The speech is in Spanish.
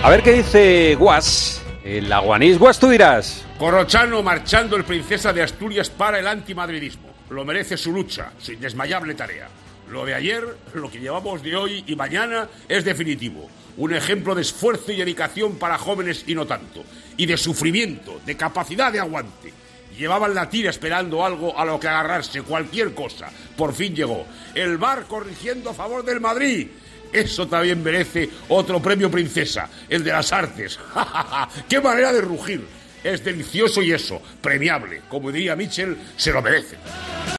A ver qué dice Guas. El aguanís, Guas, tú dirás. Corrochano marchando el princesa de Asturias para el antimadridismo. Lo merece su lucha, su indesmayable tarea. Lo de ayer, lo que llevamos de hoy y mañana es definitivo. Un ejemplo de esfuerzo y dedicación para jóvenes y no tanto. Y de sufrimiento, de capacidad de aguante. Llevaban la tira esperando algo a lo que agarrarse, cualquier cosa. Por fin llegó. El bar corrigiendo a favor del Madrid. Eso también merece otro premio princesa, el de las artes. ¡Qué manera de rugir! Es delicioso y eso, premiable. Como diría Mitchell, se lo merece.